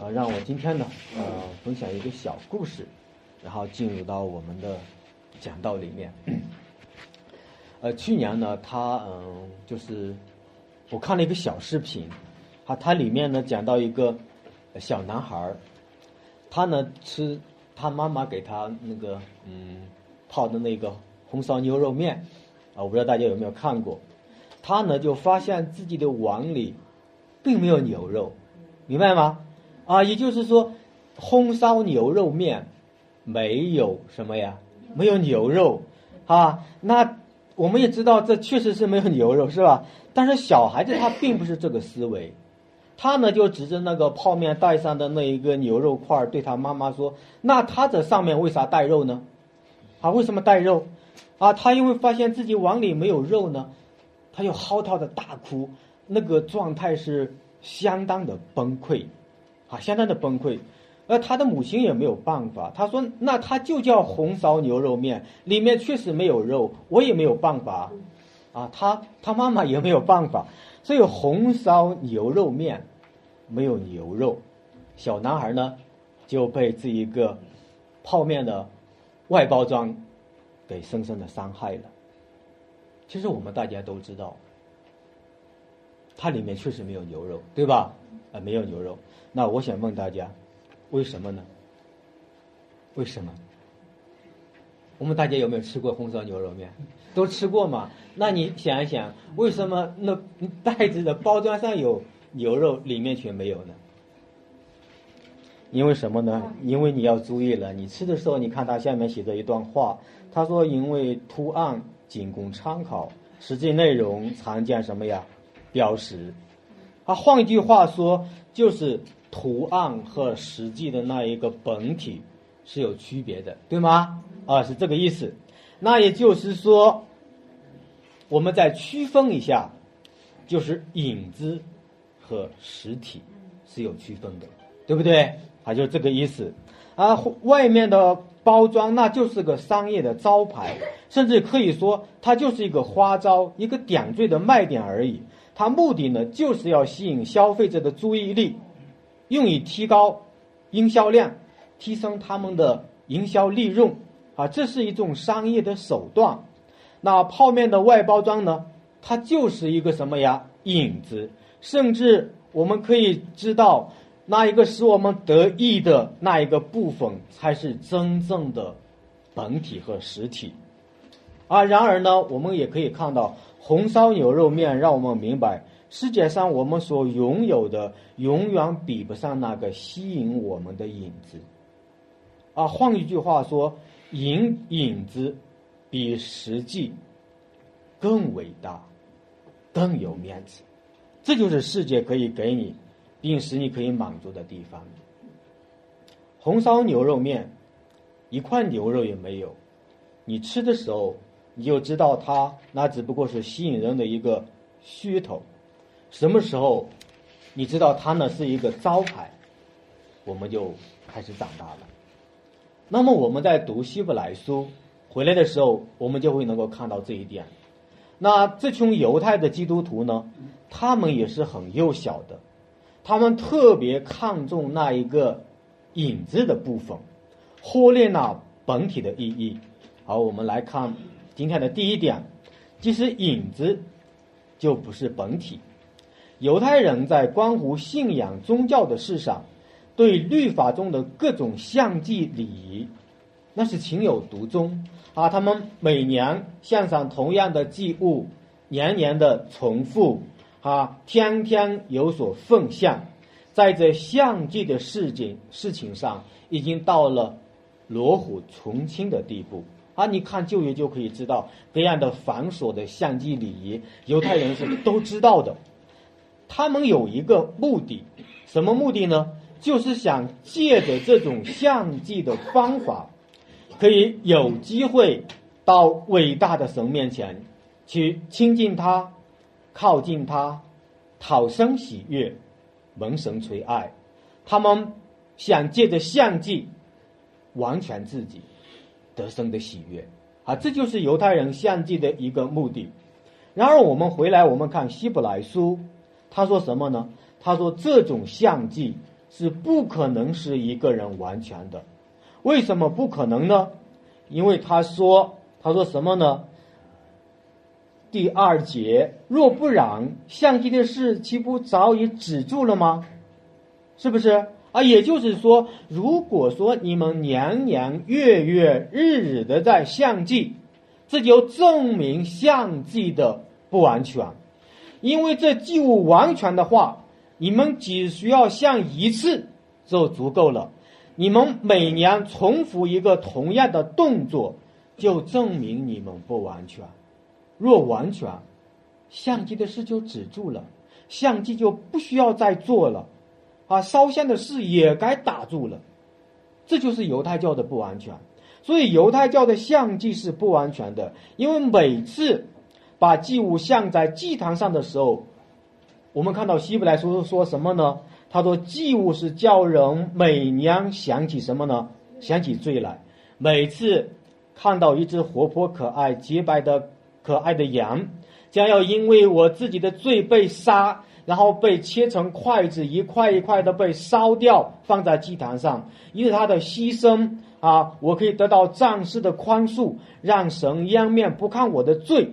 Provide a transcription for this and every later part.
呃，让我今天呢，呃，分享一个小故事，然后进入到我们的讲道里面。呃，去年呢，他嗯，就是我看了一个小视频，他他里面呢讲到一个小男孩儿，他呢吃他妈妈给他那个嗯泡的那个红烧牛肉面啊，我不知道大家有没有看过，他呢就发现自己的碗里并没有牛肉，明白吗？啊，也就是说，红烧牛肉面没有什么呀，没有牛肉啊。那我们也知道，这确实是没有牛肉，是吧？但是小孩子他并不是这个思维，他呢就指着那个泡面袋上的那一个牛肉块，对他妈妈说：“那他这上面为啥带肉呢？啊，为什么带肉？啊，他因为发现自己碗里没有肉呢，他就嚎啕的大哭，那个状态是相当的崩溃。”啊，相当的崩溃，而他的母亲也没有办法。他说：“那他就叫红烧牛肉面，里面确实没有肉，我也没有办法。”啊，他他妈妈也没有办法，所以红烧牛肉面没有牛肉，小男孩呢就被这一个泡面的外包装给深深的伤害了。其实我们大家都知道，它里面确实没有牛肉，对吧？啊，没有牛肉。那我想问大家，为什么呢？为什么？我们大家有没有吃过红烧牛肉面？都吃过嘛？那你想一想，为什么那袋子的包装上有牛肉，里面却没有呢？因为什么呢？因为你要注意了，你吃的时候，你看它下面写着一段话，他说：“因为图案仅供参考，实际内容常见什么呀？标识。”啊，换句话说，就是图案和实际的那一个本体是有区别的，对吗？啊，是这个意思。那也就是说，我们再区分一下，就是影子和实体是有区分的，对不对？啊，就是这个意思。啊，外面的包装那就是个商业的招牌，甚至可以说它就是一个花招，一个点缀的卖点而已。它目的呢，就是要吸引消费者的注意力，用以提高营销量，提升他们的营销利润。啊，这是一种商业的手段。那泡面的外包装呢，它就是一个什么呀？影子。甚至我们可以知道。那一个使我们得意的那一个部分，才是真正的本体和实体。啊，然而呢，我们也可以看到，红烧牛肉面让我们明白，世界上我们所拥有的永远比不上那个吸引我们的影子。啊，换一句话说，影影子比实际更伟大，更有面子。这就是世界可以给你。并使你可以满足的地方。红烧牛肉面，一块牛肉也没有，你吃的时候你就知道它那只不过是吸引人的一个噱头。什么时候你知道它呢是一个招牌，我们就开始长大了。那么我们在读希伯来书回来的时候，我们就会能够看到这一点。那这群犹太的基督徒呢，他们也是很幼小的。他们特别看重那一个影子的部分，忽略了本体的意义。好，我们来看今天的第一点，其实影子就不是本体。犹太人在关乎信仰宗教的事上，对律法中的各种相祭礼仪，那是情有独钟啊。他们每年献上同样的祭物，年年的重复。啊，天天有所奉献，在这相继的事情事情上，已经到了罗虎从轻的地步。啊，你看旧约就可以知道这样的繁琐的相继礼仪，犹太人是都知道的。他们有一个目的，什么目的呢？就是想借着这种相继的方法，可以有机会到伟大的神面前去亲近他。靠近他，讨生喜悦，蒙神垂爱。他们想借着相祭完全自己，得生的喜悦啊！这就是犹太人相祭的一个目的。然而，我们回来，我们看希伯来书，他说什么呢？他说这种相祭是不可能是一个人完全的。为什么不可能呢？因为他说，他说什么呢？第二节，若不然，相机的事岂不早已止住了吗？是不是啊？也就是说，如果说你们年年月月日日的在相继，这就证明相继的不完全。因为这祭物完全的话，你们只需要相一次就足够了。你们每年重复一个同样的动作，就证明你们不完全。若完全，相机的事就止住了，相机就不需要再做了，啊，烧香的事也该打住了，这就是犹太教的不完全。所以犹太教的相机是不完全的，因为每次把祭物向在祭坛上的时候，我们看到希伯来书说什么呢？他说祭物是叫人每年想起什么呢？想起罪来。每次看到一只活泼可爱、洁白的。可爱的羊将要因为我自己的罪被杀，然后被切成筷子，一块一块的被烧掉，放在祭坛上。因为他的牺牲啊，我可以得到战士的宽恕，让神掩面不看我的罪，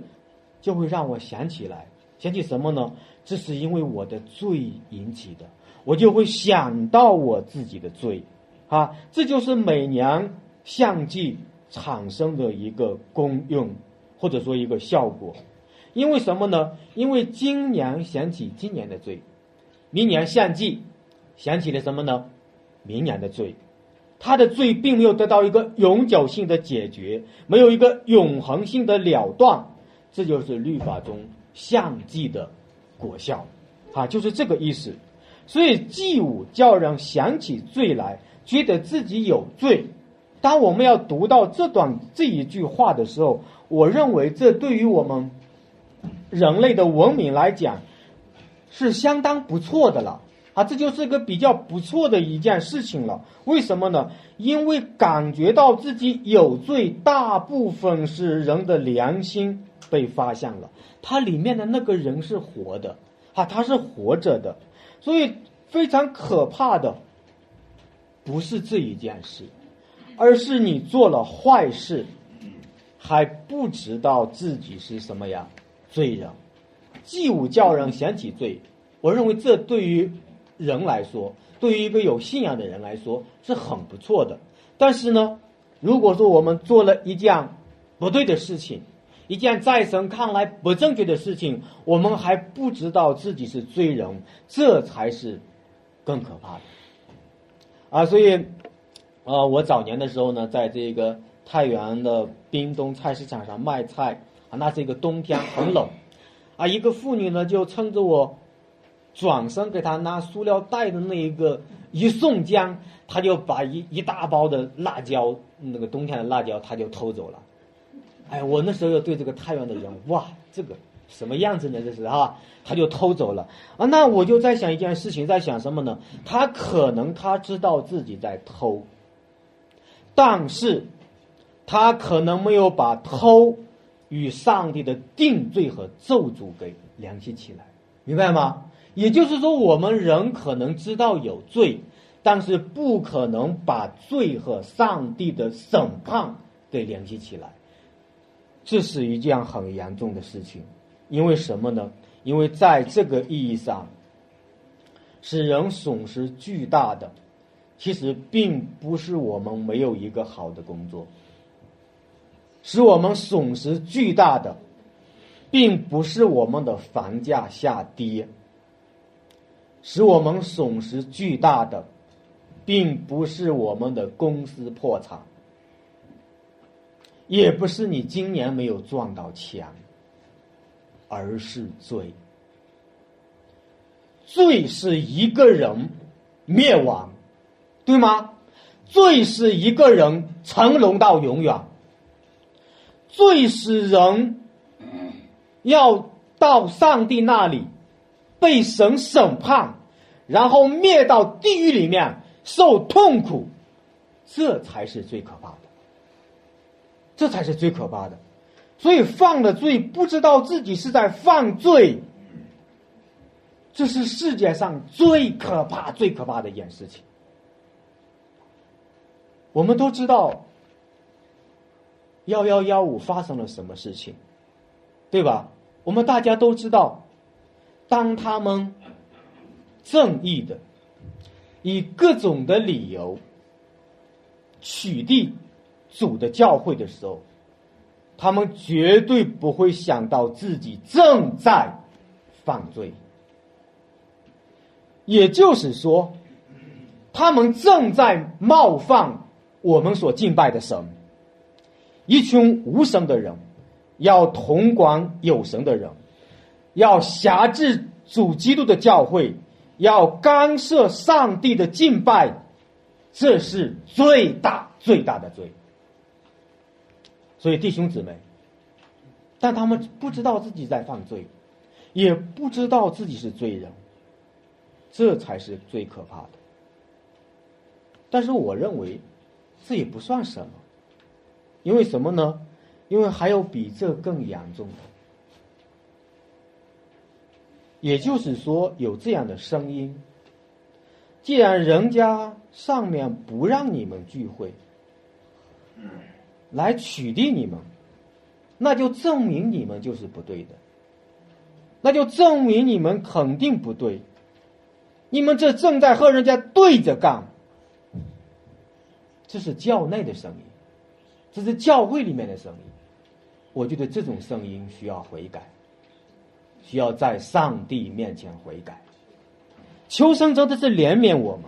就会让我想起来，想起什么呢？这是因为我的罪引起的，我就会想到我自己的罪，啊，这就是每年相继产生的一个功用。或者说一个效果，因为什么呢？因为今年想起今年的罪，明年相继想起了什么呢？明年的罪，他的罪并没有得到一个永久性的解决，没有一个永恒性的了断，这就是律法中相继的果效，啊，就是这个意思。所以祭舞叫人想起罪来，觉得自己有罪。当我们要读到这段这一句话的时候，我认为这对于我们人类的文明来讲是相当不错的了啊！这就是一个比较不错的一件事情了。为什么呢？因为感觉到自己有罪，大部分是人的良心被发现了，它里面的那个人是活的啊，他是活着的，所以非常可怕的不是这一件事，而是你做了坏事。还不知道自己是什么呀，罪人，祭舞叫人想起罪。我认为这对于人来说，对于一个有信仰的人来说是很不错的。但是呢，如果说我们做了一件不对的事情，一件在神看来不正确的事情，我们还不知道自己是罪人，这才是更可怕的。啊，所以，呃，我早年的时候呢，在这个。太原的滨东菜市场上卖菜啊，那是一个冬天很冷，啊，一个妇女呢就趁着我转身给她拿塑料袋的那一个一瞬间，她就把一一大包的辣椒，那个冬天的辣椒，她就偷走了。哎，我那时候又对这个太原的人，哇，这个什么样子呢？这是哈，他就偷走了啊。那我就在想一件事情，在想什么呢？他可能他知道自己在偷，但是。他可能没有把偷与上帝的定罪和咒诅给联系起来，明白吗？也就是说，我们人可能知道有罪，但是不可能把罪和上帝的审判给联系起来。这是一件很严重的事情，因为什么呢？因为在这个意义上，使人损失巨大的，其实并不是我们没有一个好的工作。使我们损失巨大的，并不是我们的房价下跌；使我们损失巨大的，并不是我们的公司破产，也不是你今年没有赚到钱，而是罪。罪是一个人灭亡，对吗？罪是一个人成龙到永远。最使人要到上帝那里被神审判，然后灭到地狱里面受痛苦，这才是最可怕的。这才是最可怕的。所以犯了罪不知道自己是在犯罪，这是世界上最可怕、最可怕的一件事情。我们都知道，幺幺幺五发生了什么事情，对吧？我们大家都知道，当他们正义的以各种的理由取缔主的教会的时候，他们绝对不会想到自己正在犯罪。也就是说，他们正在冒犯我们所敬拜的神。一群无神的人，要统管有神的人，要辖制主基督的教会，要干涉上帝的敬拜，这是最大最大的罪。所以弟兄姊妹，但他们不知道自己在犯罪，也不知道自己是罪人。这才是最可怕的。但是我认为，这也不算什么，因为什么呢？因为还有比这更严重的。也就是说，有这样的声音：既然人家上面不让你们聚会，来取缔你们，那就证明你们就是不对的，那就证明你们肯定不对。你们这正在和人家对着干，这是教内的声音，这是教会里面的声音。我觉得这种声音需要悔改，需要在上帝面前悔改。求生者的是怜悯我们，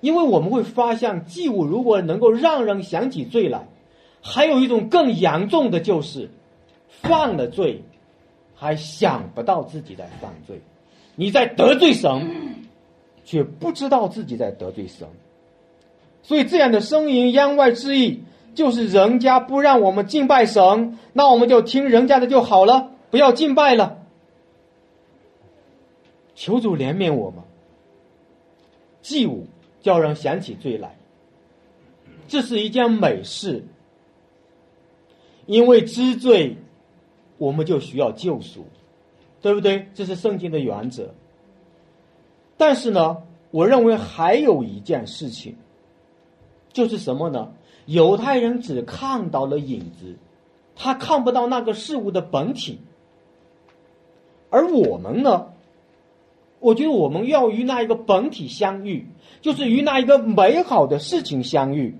因为我们会发现祭物如果能够让人想起罪来，还有一种更严重的就是犯了罪还想不到自己在犯罪，你在得罪神。却不知道自己在得罪神，所以这样的声音言外之意就是人家不让我们敬拜神，那我们就听人家的就好了，不要敬拜了。求主怜悯我们，祭物叫人想起罪来，这是一件美事，因为知罪，我们就需要救赎，对不对？这是圣经的原则。但是呢，我认为还有一件事情，就是什么呢？犹太人只看到了影子，他看不到那个事物的本体。而我们呢，我觉得我们要与那一个本体相遇，就是与那一个美好的事情相遇。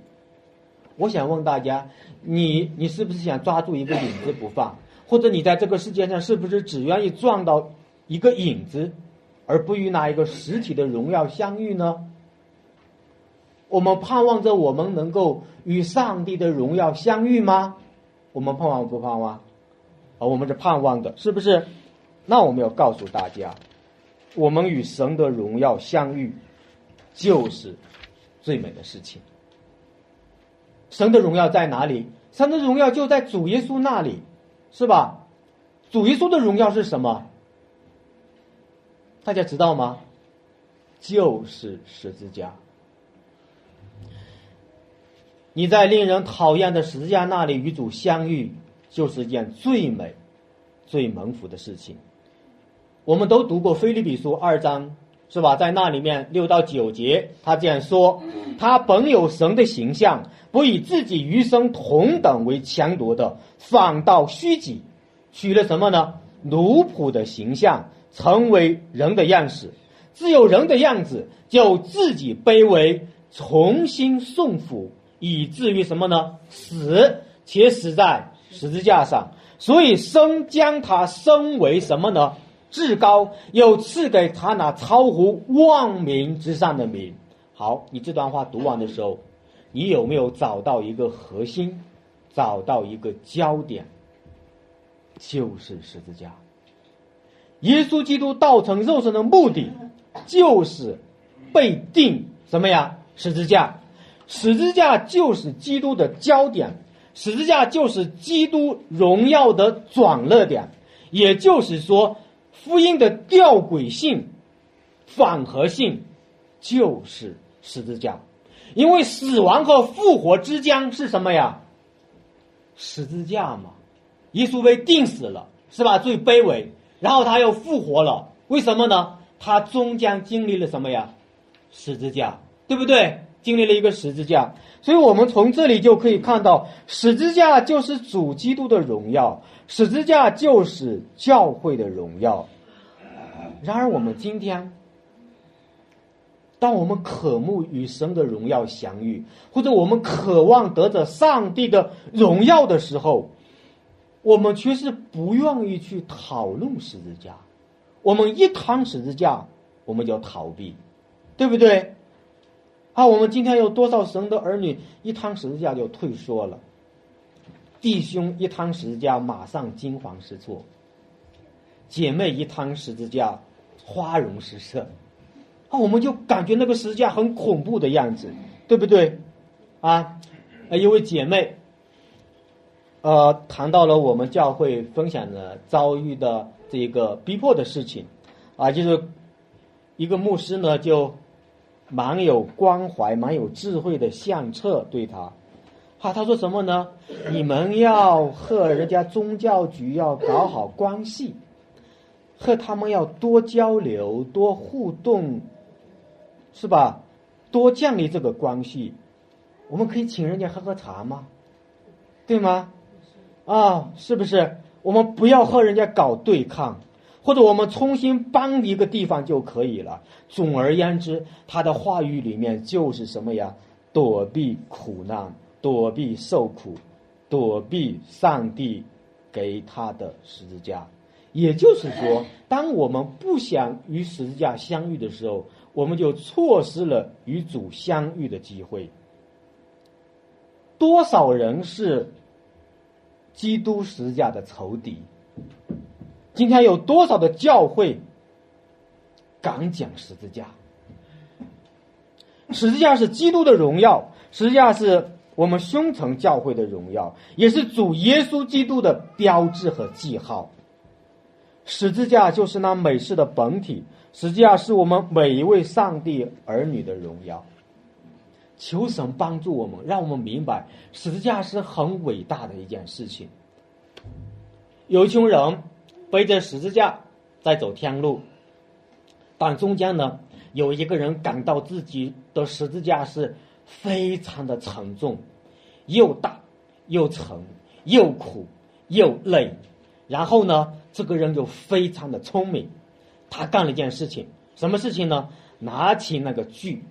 我想问大家，你你是不是想抓住一个影子不放？或者你在这个世界上是不是只愿意撞到一个影子？而不与哪一个实体的荣耀相遇呢？我们盼望着我们能够与上帝的荣耀相遇吗？我们盼望不盼望？啊，我们是盼望的，是不是？那我们要告诉大家，我们与神的荣耀相遇，就是最美的事情。神的荣耀在哪里？神的荣耀就在主耶稣那里，是吧？主耶稣的荣耀是什么？大家知道吗？就是十字架。你在令人讨厌的十字架那里与主相遇，就是一件最美、最蒙福的事情。我们都读过《菲利比书》二章，是吧？在那里面六到九节，他这样说：他本有神的形象，不以自己与生同等为强夺的，反倒虚己，取了什么呢？奴仆的形象。成为人的样式，只有人的样子，就自己卑微，重新送服，以至于什么呢？死，且死在十字架上。所以生将他升为什么呢？至高，又赐给他那超乎万民之上的名。好，你这段话读完的时候，你有没有找到一个核心，找到一个焦点？就是十字架。耶稣基督道成肉身的目的，就是被定什么呀？十字架，十字架就是基督的焦点，十字架就是基督荣耀的转折点。也就是说，福音的吊诡性、反合性，就是十字架。因为死亡和复活之间是什么呀？十字架嘛。耶稣被钉死了，是吧？最卑微。然后他又复活了，为什么呢？他终将经历了什么呀？十字架，对不对？经历了一个十字架，所以我们从这里就可以看到，十字架就是主基督的荣耀，十字架就是教会的荣耀。然而，我们今天，当我们渴慕与神的荣耀相遇，或者我们渴望得着上帝的荣耀的时候，我们却是不愿意去讨论十字架。我们一谈十字架，我们就逃避，对不对？啊，我们今天有多少神的儿女一谈十字架就退缩了？弟兄一谈十字架马上惊慌失措，姐妹一摊十字架花容失色，啊，我们就感觉那个十字架很恐怖的样子，对不对？啊，一位姐妹，呃，谈到了我们教会分享的遭遇的这个逼迫的事情，啊，就是一个牧师呢就。蛮有关怀、蛮有智慧的相册对他，哈，他说什么呢？你们要和人家宗教局要搞好关系，和他们要多交流、多互动，是吧？多建立这个关系。我们可以请人家喝喝茶吗？对吗？啊，是不是？我们不要和人家搞对抗。或者我们重新搬一个地方就可以了。总而言之，他的话语里面就是什么呀？躲避苦难，躲避受苦，躲避上帝给他的十字架。也就是说，当我们不想与十字架相遇的时候，我们就错失了与主相遇的机会。多少人是基督十字架的仇敌？今天有多少的教会敢讲十字架？十字架是基督的荣耀，十字架是我们胸城教会的荣耀，也是主耶稣基督的标志和记号。十字架就是那美事的本体，十字架是我们每一位上帝儿女的荣耀。求神帮助我们，让我们明白十字架是很伟大的一件事情。有一群人。背着十字架在走天路，但中间呢，有一个人感到自己的十字架是非常的沉重，又大又沉又苦又累。然后呢，这个人就非常的聪明，他干了一件事情，什么事情呢？拿起那个锯，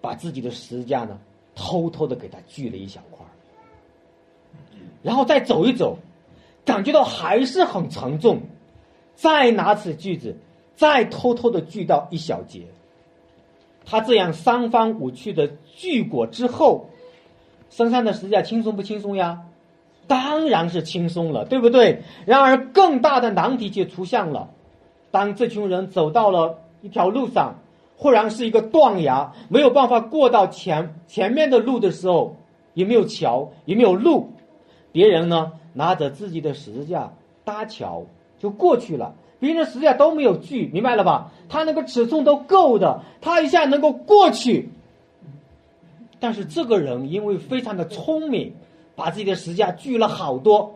把自己的十字架呢偷偷的给他锯了一小块然后再走一走，感觉到还是很沉重。再拿起锯子，再偷偷的锯到一小节。他这样三番五去的锯过之后，身上的十字架轻松不轻松呀？当然是轻松了，对不对？然而更大的难题就出现了。当这群人走到了一条路上，忽然是一个断崖，没有办法过到前前面的路的时候，也没有桥，也没有路。别人呢，拿着自己的十字架搭桥。就过去了，别人的十字架都没有锯，明白了吧？他那个尺寸都够的，他一下能够过去。但是这个人因为非常的聪明，把自己的十字架锯了好多，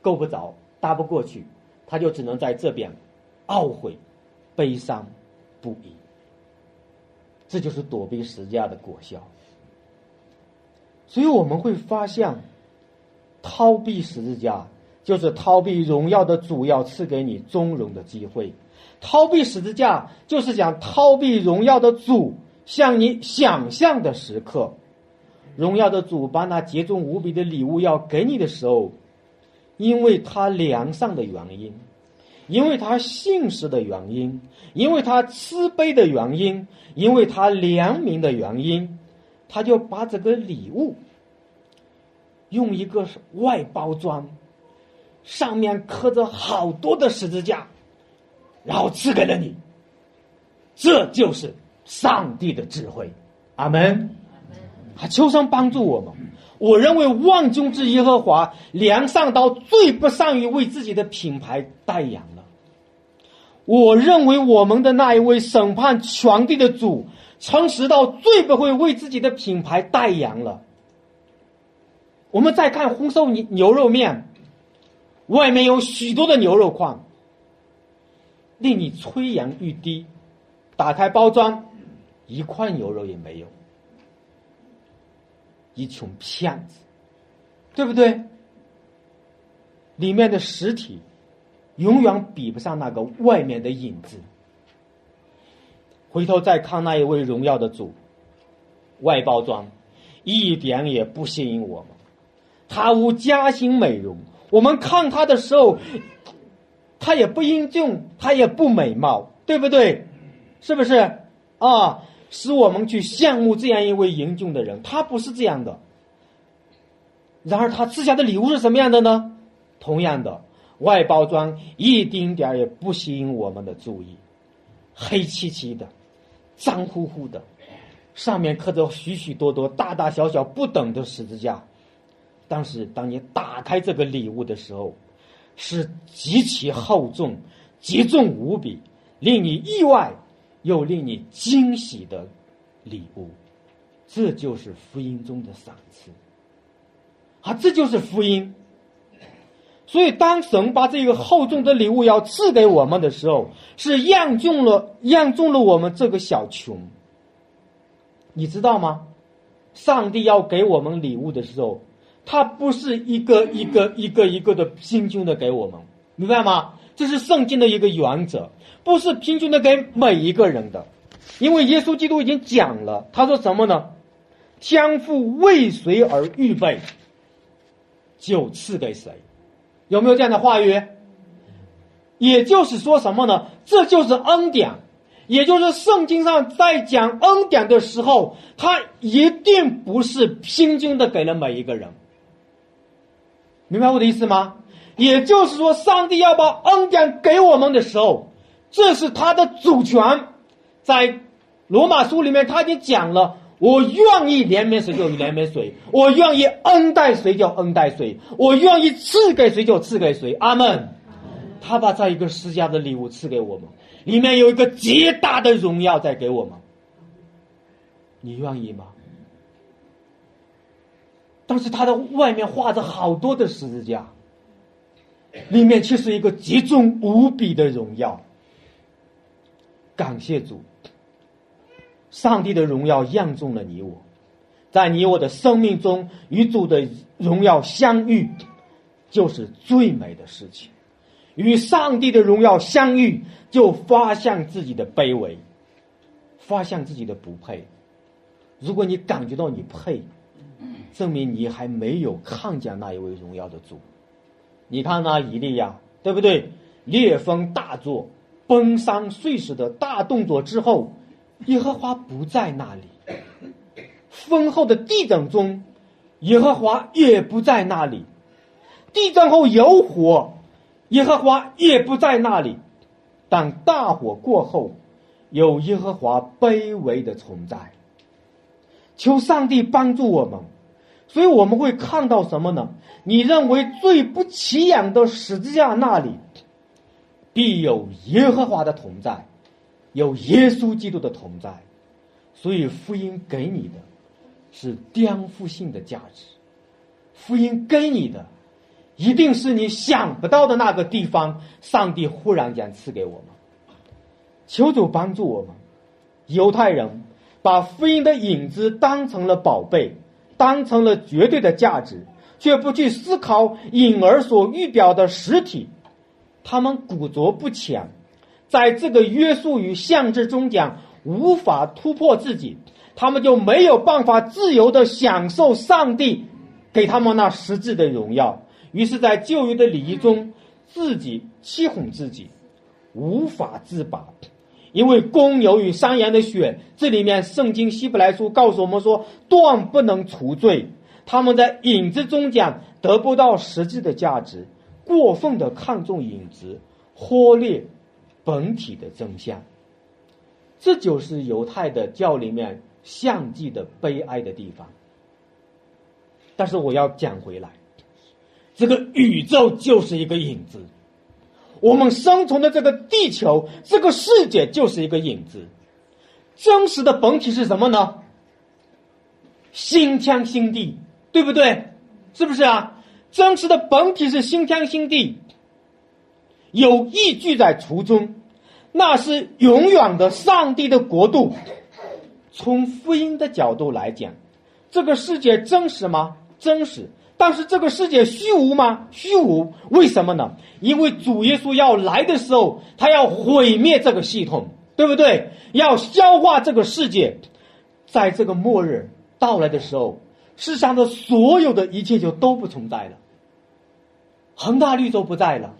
够不着，搭不过去，他就只能在这边懊悔、悲伤不已。这就是躲避十字架的果效。所以我们会发现，逃避十字架。就是逃避荣耀的主要赐给你尊荣的机会，逃避十字架就是想逃避荣耀的主向你想象的时刻，荣耀的主把那杰重无比的礼物要给你的时候，因为他良善的原因，因为他信实的原因，因为他慈悲的原因，因为他良民的原因，他就把这个礼物用一个外包装。上面刻着好多的十字架，然后赐给了你，这就是上帝的智慧，阿门。还求神帮助我们。我认为万军之耶和华良善到最不善于为自己的品牌代言了。我认为我们的那一位审判全地的主，诚实到最不会为自己的品牌代言了。我们再看红烧牛牛肉面。外面有许多的牛肉块，令你垂涎欲滴，打开包装，一块牛肉也没有，一群骗子，对不对？里面的实体永远比不上那个外面的影子。回头再看那一位荣耀的主，外包装一点也不吸引我们，他无嘉兴美容。我们看他的时候，他也不英俊，他也不美貌，对不对？是不是啊？使我们去羡慕这样一位英俊的人，他不是这样的。然而他赐下的礼物是什么样的呢？同样的，外包装一丁点儿也不吸引我们的注意，黑漆漆的，脏乎乎的，上面刻着许许多多大大小小不等的十字架。但是当你打开这个礼物的时候，是极其厚重、极重无比，令你意外又令你惊喜的礼物。这就是福音中的赏赐啊！这就是福音。所以，当神把这个厚重的礼物要赐给我们的时候，是让中了让中了我们这个小穷。你知道吗？上帝要给我们礼物的时候，他不是一个一个一个一个的平均的给我们，明白吗？这是圣经的一个原则，不是平均的给每一个人的，因为耶稣基督已经讲了，他说什么呢？天父为谁而预备，就赐给谁。有没有这样的话语？也就是说什么呢？这就是恩典，也就是圣经上在讲恩典的时候，他一定不是平均的给了每一个人。明白我的意思吗？也就是说，上帝要把恩典给我们的时候，这是他的主权。在罗马书里面，他已经讲了。我愿意怜悯谁就怜悯谁，我愿意恩待谁就恩待谁，我愿意赐给谁就赐给谁。阿门。他把这一个施加的礼物赐给我们，里面有一个极大的荣耀在给我们。你愿意吗？但是他的外面画着好多的十字架，里面却是一个极重无比的荣耀。感谢主。上帝的荣耀验中了你我，在你我的生命中与主的荣耀相遇，就是最美的事情。与上帝的荣耀相遇，就发现自己的卑微，发现自己的不配。如果你感觉到你配，证明你还没有看见那一位荣耀的主。你看那以利亚，对不对？烈风大作，崩山碎石的大动作之后。耶和华不在那里，丰厚的地震中，耶和华也不在那里。地震后有火，耶和华也不在那里。但大火过后，有耶和华卑微的存在。求上帝帮助我们，所以我们会看到什么呢？你认为最不起眼的十字架那里，必有耶和华的同在。有耶稣基督的同在，所以福音给你的，是颠覆性的价值。福音给你的，一定是你想不到的那个地方，上帝忽然间赐给我们。求主帮助我们。犹太人把福音的影子当成了宝贝，当成了绝对的价值，却不去思考影儿所预表的实体。他们古拙不浅。在这个约束与限制中讲，无法突破自己，他们就没有办法自由的享受上帝给他们那实质的荣耀。于是，在旧约的礼仪中，自己欺哄自己，无法自拔。因为公牛与山羊的血，这里面圣经希伯来书告诉我们说，断不能除罪。他们在影子中讲，得不到实际的价值，过分的看重影子，忽略。本体的真相，这就是犹太的教里面相继的悲哀的地方。但是我要讲回来，这个宇宙就是一个影子，我们生存的这个地球，这个世界就是一个影子。真实的本体是什么呢？新天新地，对不对？是不是啊？真实的本体是新天新地。有意聚在途中，那是永远的上帝的国度。从福音的角度来讲，这个世界真实吗？真实。但是这个世界虚无吗？虚无。为什么呢？因为主耶稣要来的时候，他要毁灭这个系统，对不对？要消化这个世界，在这个末日到来的时候，世上的所有的一切就都不存在了。恒大绿洲不在了，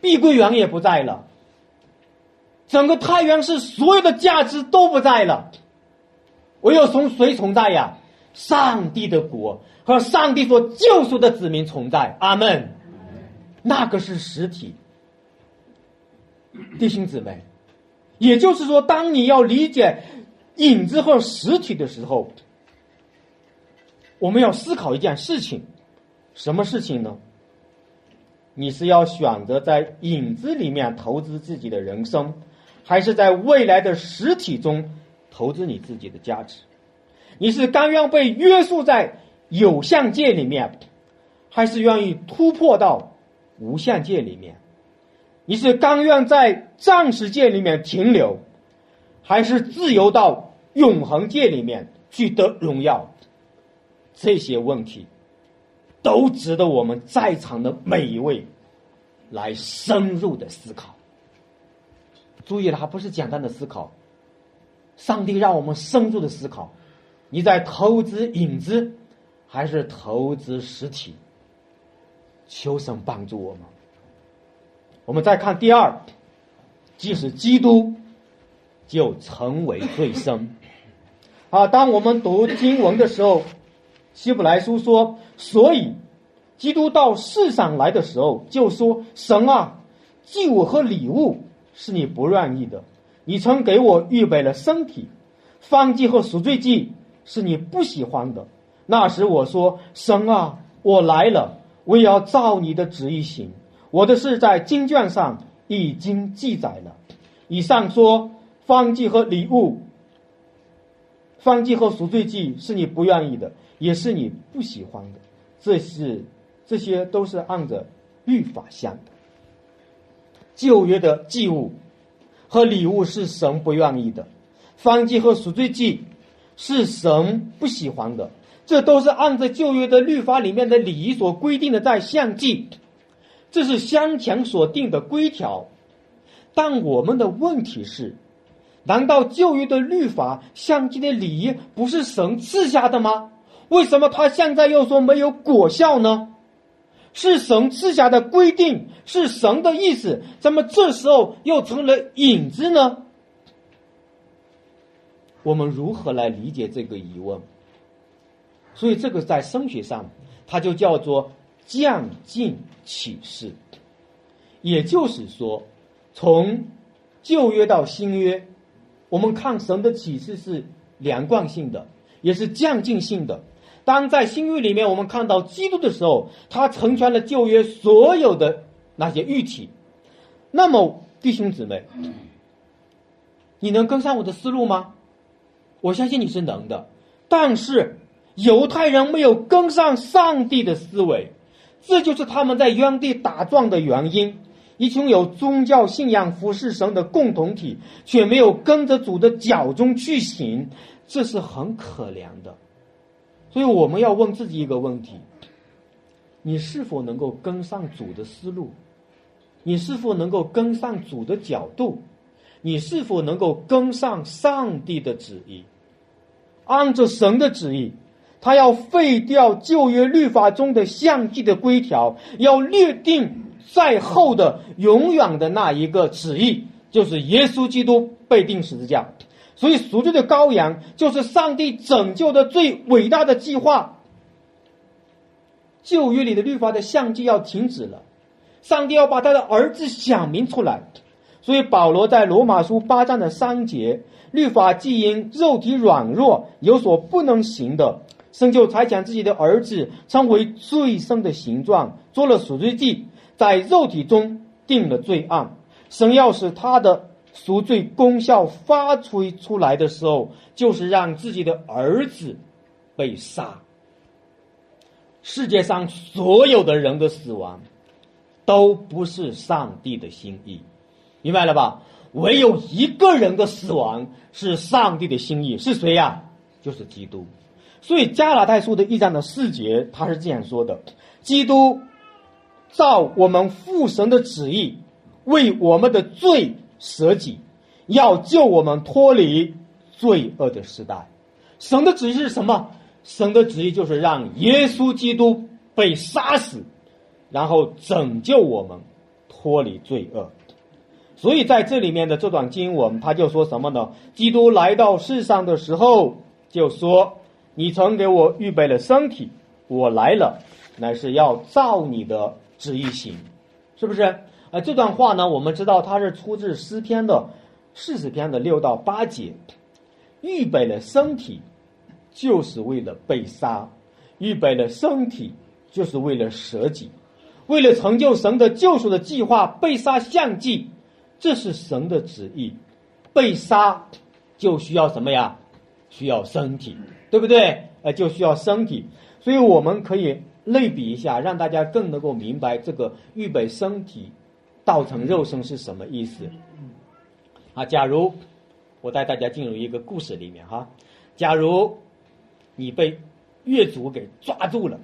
碧桂园也不在了。整个太原市所有的价值都不在了，唯有从谁存在呀？上帝的国和上帝所救赎的子民存在。阿门。那个是实体，弟兄姊妹，也就是说，当你要理解影子和实体的时候，我们要思考一件事情，什么事情呢？你是要选择在影子里面投资自己的人生？还是在未来的实体中投资你自己的价值？你是甘愿被约束在有限界里面，还是愿意突破到无限界里面？你是甘愿在暂时界里面停留，还是自由到永恒界里面去得荣耀？这些问题都值得我们在场的每一位来深入的思考。注意了，还不是简单的思考。上帝让我们深入的思考：你在投资影子，还是投资实体？求神帮助我们。我们再看第二，即使基督就成为最深。啊，当我们读经文的时候，希伯来书说：“所以，基督到世上来的时候，就说：神啊，祭物和礼物。”是你不愿意的，你曾给我预备了身体，方剂和赎罪剂是你不喜欢的。那时我说：“神啊，我来了，我也要照你的旨意行。我的事在经卷上已经记载了。”以上说方剂和礼物，方剂和赎罪剂是你不愿意的，也是你不喜欢的。这是这些都是按着律法想的。旧约的祭物和礼物是神不愿意的，方祭和赎罪祭是神不喜欢的，这都是按照旧约的律法里面的礼仪所规定的在献祭，这是先前所定的规条。但我们的问题是，难道旧约的律法、献祭的礼仪不是神赐下的吗？为什么他现在又说没有果效呢？是神赐下的规定，是神的意思，怎么这时候又成了影子呢？我们如何来理解这个疑问？所以这个在声学上，它就叫做降进启示。也就是说，从旧约到新约，我们看神的启示是连贯性的，也是降进性的。当在新约里面，我们看到基督的时候，他成全了旧约所有的那些玉体。那么，弟兄姊妹，你能跟上我的思路吗？我相信你是能的。但是，犹太人没有跟上上帝的思维，这就是他们在原地打转的原因。一群有宗教信仰、服侍神的共同体，却没有跟着主的脚中去行，这是很可怜的。所以我们要问自己一个问题：你是否能够跟上主的思路？你是否能够跟上主的角度？你是否能够跟上上帝的旨意？按照神的旨意，他要废掉旧约律法中的相祭的规条，要略定在后的永远的那一个旨意，就是耶稣基督被钉十字架。所以赎罪的羔羊就是上帝拯救的最伟大的计划。旧约里的律法的相机要停止了，上帝要把他的儿子显明出来。所以保罗在罗马书八章的三节，律法既因肉体软弱有所不能行的，神就才将自己的儿子称为最深的形状，做了赎罪祭，在肉体中定了罪案。神要使他的。赎罪功效发挥出来的时候，就是让自己的儿子被杀。世界上所有的人的死亡，都不是上帝的心意。明白了吧？唯有一个人的死亡是上帝的心意，是谁呀？就是基督。所以加拉太书的一章的四节，他是这样说的：基督照我们父神的旨意，为我们的罪舍己，要救我们脱离罪恶的时代。神的旨意是什么？神的旨意就是让耶稣基督被杀死，然后拯救我们脱离罪恶。所以在这里面的这段经文，他就说什么呢？基督来到世上的时候，就说：“你曾给我预备了身体，我来了，乃是要照你的旨意行。”是不是？啊，这段话呢，我们知道它是出自诗篇的四十篇的六到八节。预备了身体，就是为了被杀；预备了身体，就是为了舍己，为了成就神的救赎的计划，被杀相祭。这是神的旨意，被杀就需要什么呀？需要身体，对不对？呃，就需要身体。所以我们可以类比一下，让大家更能够明白这个预备身体、造成肉身是什么意思。啊，假如我带大家进入一个故事里面哈，假如你被越族给抓住了，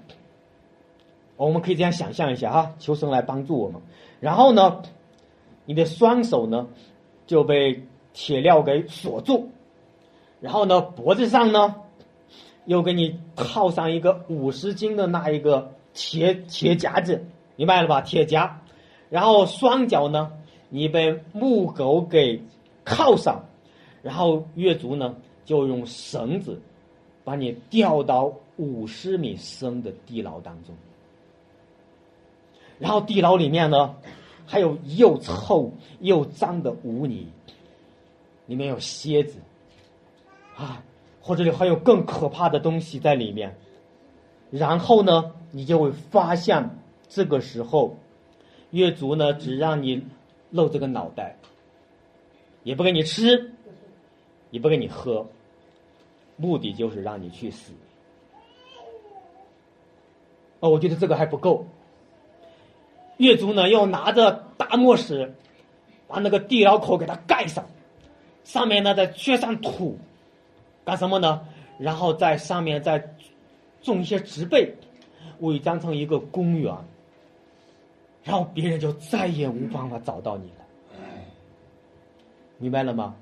我们可以这样想象一下哈，求神来帮助我们。然后呢？你的双手呢就被铁镣给锁住，然后呢脖子上呢又给你套上一个五十斤的那一个铁铁夹子，明白了吧？铁夹，然后双脚呢你被木狗给铐上，然后越族呢就用绳子把你吊到五十米深的地牢当中，然后地牢里面呢。还有又臭又脏的污泥，里面有蝎子，啊，或者里还有更可怕的东西在里面。然后呢，你就会发现，这个时候，越族呢只让你露这个脑袋，也不给你吃，也不给你喝，目的就是让你去死。哦，我觉得这个还不够。越族呢，又拿着大磨石，把那个地牢口给它盖上，上面呢再缺上土，干什么呢？然后在上面再种一些植被，伪装成一个公园，然后别人就再也无办法找到你了。明白了吗？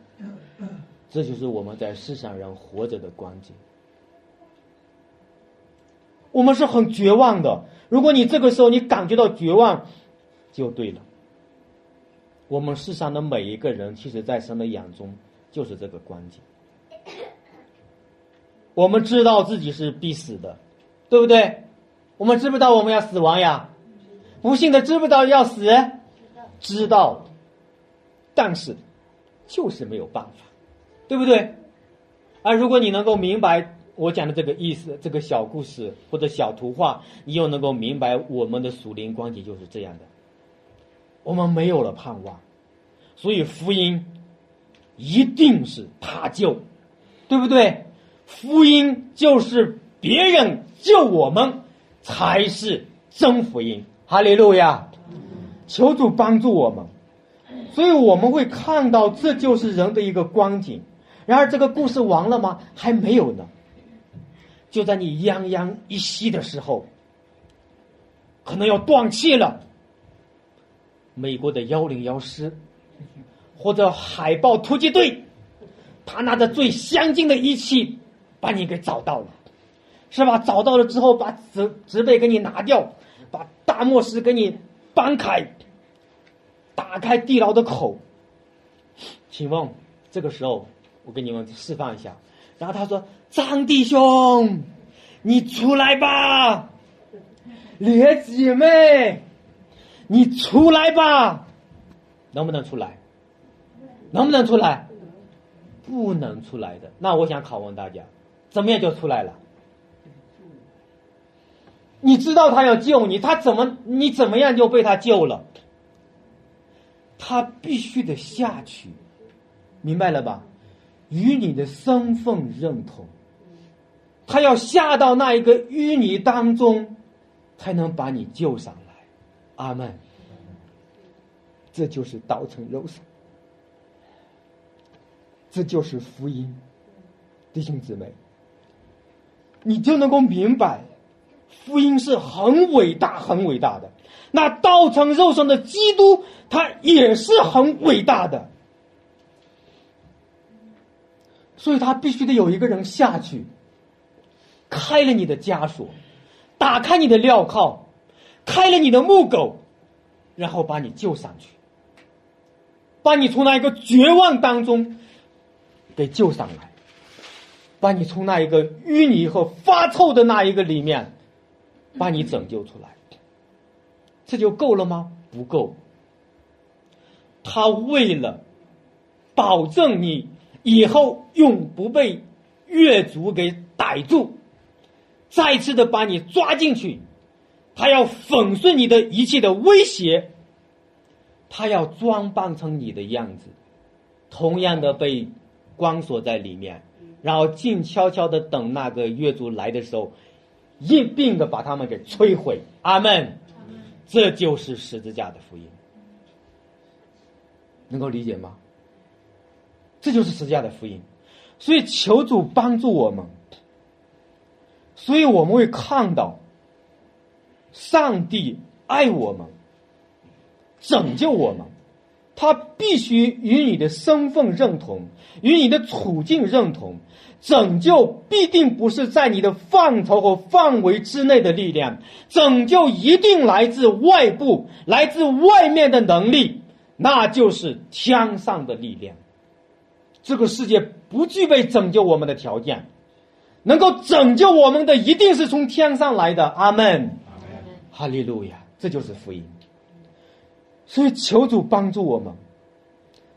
这就是我们在世上人活着的关键。我们是很绝望的。如果你这个时候你感觉到绝望，就对了。我们世上的每一个人，其实在神的眼中就是这个关键。我们知道自己是必死的，对不对？我们知不知道我们要死亡呀？不幸的知不知道要死？知道，但是就是没有办法，对不对？而如果你能够明白。我讲的这个意思，这个小故事或者小图画，你又能够明白我们的属灵光景就是这样的。我们没有了盼望，所以福音一定是他救，对不对？福音就是别人救我们，才是真福音。哈利路亚！求主帮助我们。所以我们会看到，这就是人的一个光景。然而，这个故事完了吗？还没有呢。就在你奄奄一息的时候，可能要断气了。美国的幺零幺师或者海豹突击队，他拿着最先进的仪器把你给找到了，是吧？找到了之后，把植植被给你拿掉，把大漠石给你搬开，打开地牢的口。请问这个时候，我给你们示范一下。然后他说：“张弟兄，你出来吧，列姐妹，你出来吧，能不能出来？能不能出来？不能出来的。那我想拷问大家，怎么样就出来了？你知道他要救你，他怎么你怎么样就被他救了？他必须得下去，明白了吧？”与你的身份认同，他要下到那一个淤泥当中，才能把你救上来。阿门。这就是道成肉身。这就是福音，弟兄姊妹，你就能够明白，福音是很伟大、很伟大的。那道成肉身的基督，他也是很伟大的。所以他必须得有一个人下去，开了你的枷锁，打开你的镣铐，开了你的木狗，然后把你救上去，把你从那一个绝望当中给救上来，把你从那一个淤泥和发臭的那一个里面把你拯救出来，这就够了吗？不够。他为了保证你。以后永不被越族给逮住，再次的把你抓进去，他要粉碎你的一切的威胁，他要装扮成你的样子，同样的被关锁在里面，然后静悄悄的等那个月族来的时候，一并的把他们给摧毁。阿门。这就是十字架的福音，能够理解吗？这就是十字架的福音，所以求主帮助我们，所以我们会看到，上帝爱我们，拯救我们，他必须与你的身份认同，与你的处境认同，拯救必定不是在你的范畴和范围之内的力量，拯救一定来自外部，来自外面的能力，那就是天上的力量。这个世界不具备拯救我们的条件，能够拯救我们的一定是从天上来的。阿门，哈利路亚，这就是福音。所以求主帮助我们。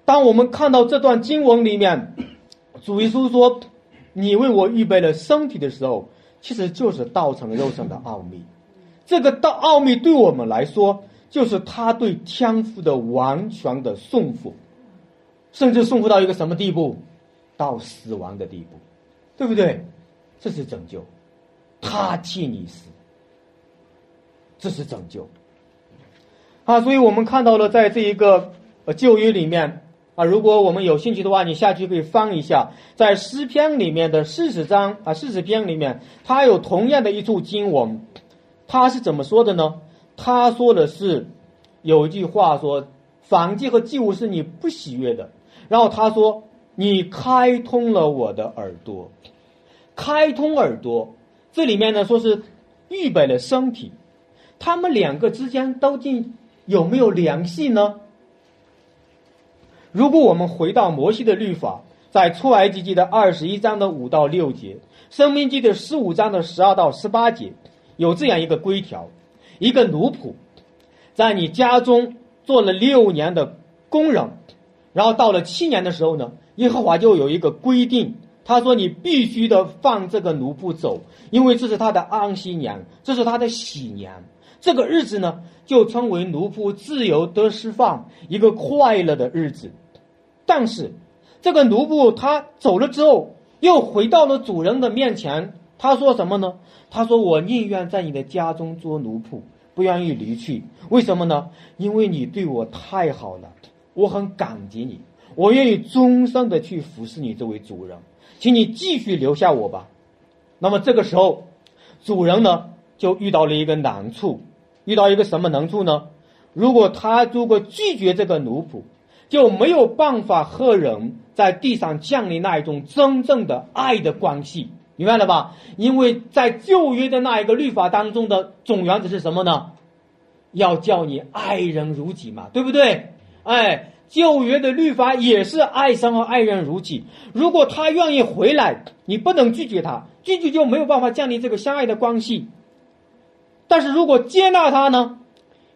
当我们看到这段经文里面，主耶稣说：“你为我预备了身体”的时候，其实就是道成肉身的奥秘。这个道奥秘对我们来说，就是他对天赋的完全的顺服。甚至送付到一个什么地步？到死亡的地步，对不对？这是拯救，他替你死，这是拯救。啊，所以我们看到了，在这一个呃旧约里面啊，如果我们有兴趣的话，你下去可以翻一下，在诗篇里面的四十章啊，四十篇里面，它有同样的一处经文，他是怎么说的呢？他说的是有一句话说：“反祭和祭物是你不喜悦的。”然后他说：“你开通了我的耳朵，开通耳朵。这里面呢，说是预备了身体，他们两个之间究竟有没有联系呢？如果我们回到摩西的律法，在出埃及记的二十一章的五到六节，生命记的十五章的十二到十八节，有这样一个规条：一个奴仆在你家中做了六年的工人。”然后到了七年的时候呢，耶和华就有一个规定，他说你必须的放这个奴仆走，因为这是他的安息年，这是他的喜年，这个日子呢就称为奴仆自由得释放，一个快乐的日子。但是这个奴仆他走了之后，又回到了主人的面前，他说什么呢？他说我宁愿在你的家中做奴仆，不愿意离去。为什么呢？因为你对我太好了。我很感激你，我愿意终生的去服侍你这位主人，请你继续留下我吧。那么这个时候，主人呢就遇到了一个难处，遇到一个什么难处呢？如果他如果拒绝这个奴仆，就没有办法和人在地上建立那一种真正的爱的关系，明白了吧？因为在旧约的那一个律法当中的总原则是什么呢？要叫你爱人如己嘛，对不对？哎，旧约的律法也是爱神和爱人如己。如果他愿意回来，你不能拒绝他，拒绝就没有办法建立这个相爱的关系。但是如果接纳他呢，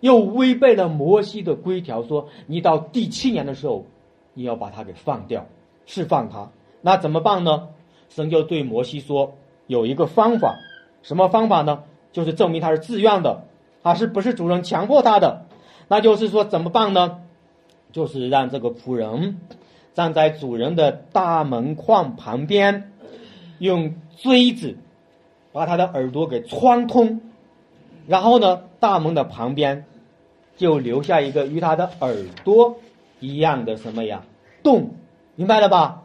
又违背了摩西的规条，说你到第七年的时候，你要把他给放掉，释放他。那怎么办呢？神就对摩西说，有一个方法，什么方法呢？就是证明他是自愿的，啊，是不是主人强迫他的？那就是说怎么办呢？就是让这个仆人站在主人的大门框旁边，用锥子把他的耳朵给穿通，然后呢，大门的旁边就留下一个与他的耳朵一样的什么呀洞，明白了吧？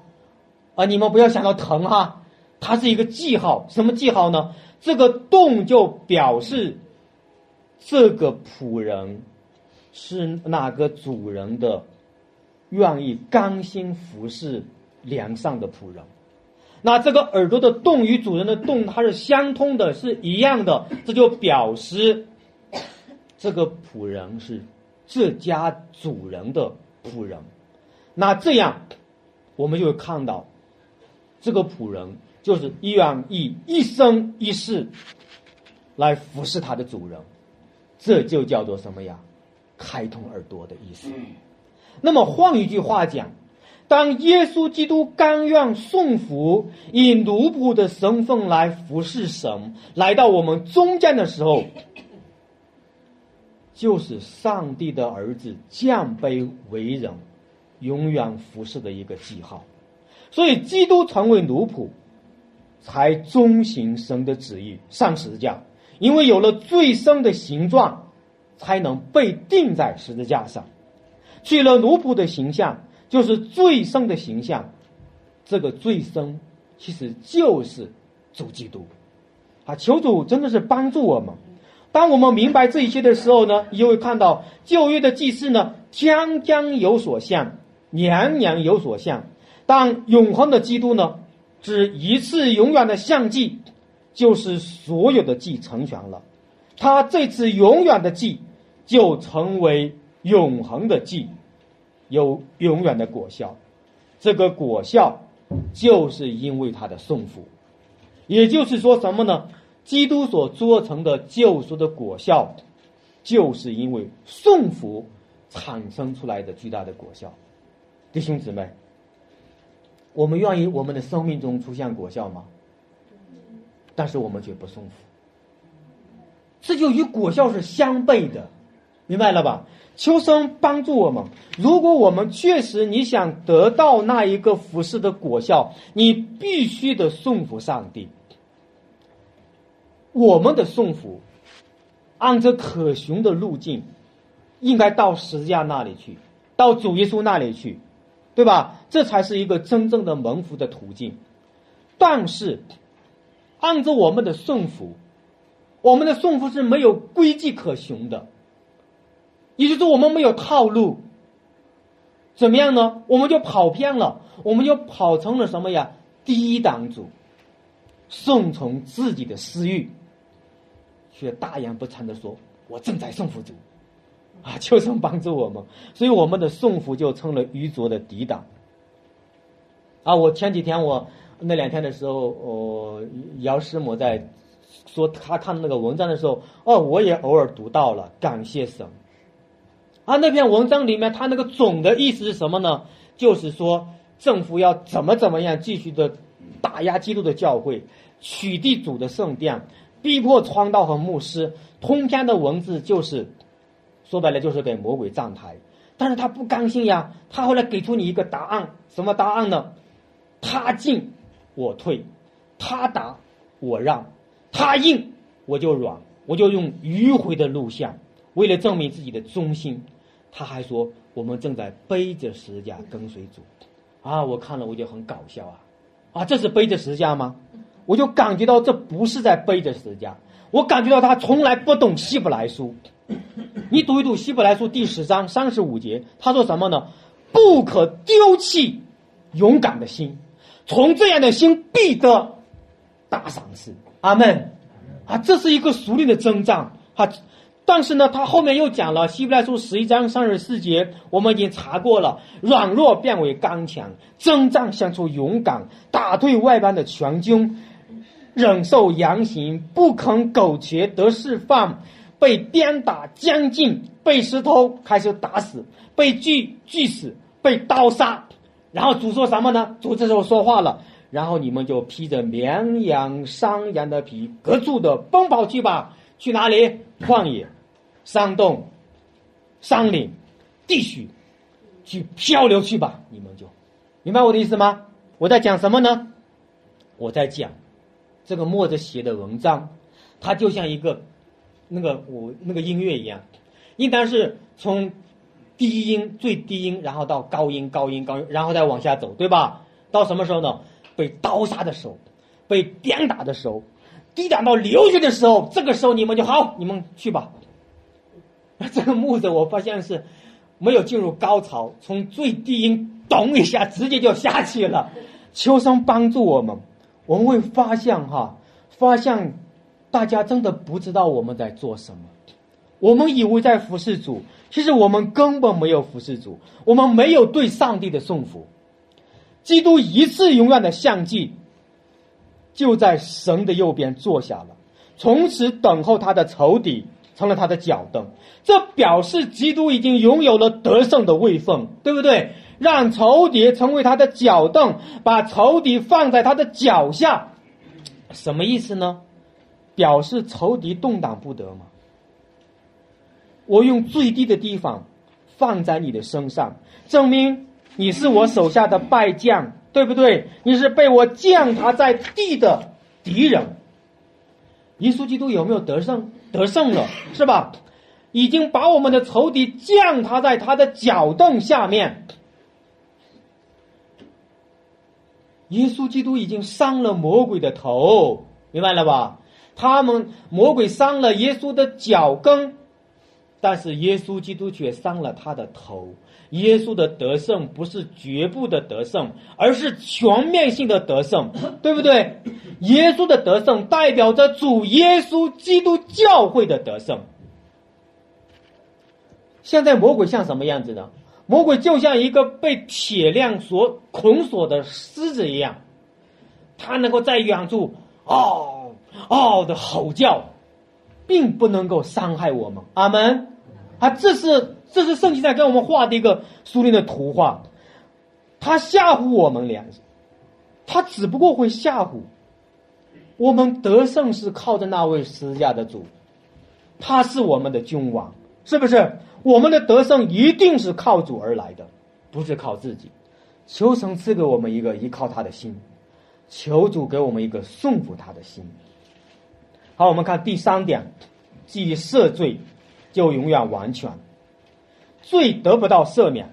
啊，你们不要想到疼哈，它是一个记号，什么记号呢？这个洞就表示这个仆人是哪个主人的愿意甘心服侍梁上的仆人。那这个耳朵的洞与主人的洞它是相通的，是一样的，这就表示这个仆人是这家主人的仆人。那这样，我们就会看到这个仆人就是愿意一生一世来服侍他的主人，这就叫做什么呀？开通耳朵的意思。那么换一句话讲。当耶稣基督甘愿送服以奴仆的身份来服侍神，来到我们中间的时候，就是上帝的儿子降卑为人，永远服侍的一个记号。所以，基督成为奴仆，才遵行神的旨意上十字架，因为有了最深的形状，才能被钉在十字架上，取了奴仆的形象。就是最深的形象，这个最深其实就是主基督，啊，求主真的是帮助我们。当我们明白这一切的时候呢，你就会看到旧约的祭祀呢，将将有所像，年年有所像。但永恒的基督呢，只一次永远的相祭，就是所有的祭成全了。他这次永远的祭，就成为永恒的记。有永远的果效，这个果效就是因为他的送福，也就是说什么呢？基督所做成的救赎的果效，就是因为送福产生出来的巨大的果效。弟兄姊妹，我们愿意我们的生命中出现果效吗？但是我们却不送福，这就与果效是相悖的，明白了吧？求生帮助我们。如果我们确实你想得到那一个服饰的果效，你必须得送服上帝。我们的送服，按着可循的路径，应该到十字架那里去，到主耶稣那里去，对吧？这才是一个真正的蒙福的途径。但是，按照我们的送服，我们的送服是没有规矩可循的。也就是，我们没有套路，怎么样呢？我们就跑偏了，我们就跑成了什么呀？低档主，顺从自己的私欲，却大言不惭的说：“我正在送福主，啊，求神帮助我们。”所以，我们的送福就成了愚拙的抵挡。啊，我前几天我那两天的时候，哦，姚师母在说他看那个文章的时候，哦，我也偶尔读到了，感谢神。他，那篇文章里面，他那个总的意思是什么呢？就是说，政府要怎么怎么样继续的打压基督的教会，取缔主的圣殿，逼迫传道和牧师。通篇的文字就是，说白了就是给魔鬼站台。但是他不甘心呀，他后来给出你一个答案，什么答案呢？他进我退，他打我让，他硬我就软，我就用迂回的路线，为了证明自己的忠心。他还说：“我们正在背着十字架跟随主，啊！我看了我就很搞笑啊，啊！这是背着十字架吗？我就感觉到这不是在背着十字架，我感觉到他从来不懂希伯来书。你读一读希伯来书第十章三十五节，他说什么呢？不可丢弃勇敢的心，从这样的心必得大赏赐。阿门。啊，这是一个熟练的征战，啊。”但是呢，他后面又讲了《希伯来书》十一章三十四节，我们已经查过了，软弱变为刚强，征战向出勇敢，打退外邦的全军，忍受严刑，不肯苟且得释放，被鞭打将近，被石头开始打死，被锯锯死，被刀杀。然后主说什么呢？主这时候说话了，然后你们就披着绵羊、山羊的皮，各处的奔跑去吧，去哪里？旷野。山洞、山岭、地区，去漂流去吧！你们就明白我的意思吗？我在讲什么呢？我在讲这个墨子写的文章，它就像一个那个我那个音乐一样，应当是从低音最低音，然后到高音高音高音，然后再往下走，对吧？到什么时候呢？被刀杀的时候，被鞭打的时候，抵挡到流血的时候，这个时候你们就好，你们去吧。这个木子我发现是没有进入高潮，从最低音咚一下直接就下去了。求生帮助我们，我们会发现哈，发现大家真的不知道我们在做什么。我们以为在服侍主，其实我们根本没有服侍主，我们没有对上帝的送服。基督一次永远的相继，就在神的右边坐下了，从此等候他的仇敌成了他的脚凳。这表示基督已经拥有了得胜的位分，对不对？让仇敌成为他的脚凳，把仇敌放在他的脚下，什么意思呢？表示仇敌动荡不得吗？我用最低的地方放在你的身上，证明你是我手下的败将，对不对？你是被我降他在地的敌人。耶稣基督有没有得胜？得胜了，是吧？已经把我们的仇敌降他在他的脚凳下面。耶稣基督已经伤了魔鬼的头，明白了吧？他们魔鬼伤了耶稣的脚跟。但是耶稣基督却伤了他的头。耶稣的得胜不是局部的得胜，而是全面性的得胜，对不对？耶稣的得胜代表着主耶稣基督教会的得胜。现在魔鬼像什么样子呢？魔鬼就像一个被铁链所捆锁的狮子一样，他能够在远处嗷嗷的吼叫，并不能够伤害我们。阿门。啊，这是这是圣经在给我们画的一个苏林的图画，他吓唬我们俩，他只不过会吓唬我们得胜是靠着那位施加的主，他是我们的君王，是不是？我们的得胜一定是靠主而来的，不是靠自己。求神赐给我们一个依靠他的心，求主给我们一个顺服他的心。好，我们看第三点，即赦罪。就永远完全，罪得不到赦免，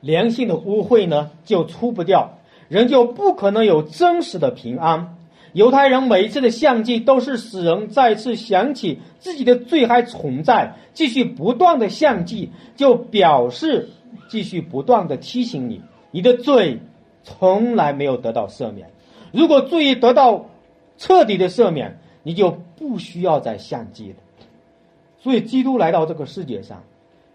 良性的污秽呢就出不掉，人就不可能有真实的平安。犹太人每一次的相祭都是使人再次想起自己的罪还存在，继续不断的相祭，就表示继续不断的提醒你，你的罪从来没有得到赦免。如果罪得到彻底的赦免，你就不需要再相祭了。所以，基督来到这个世界上，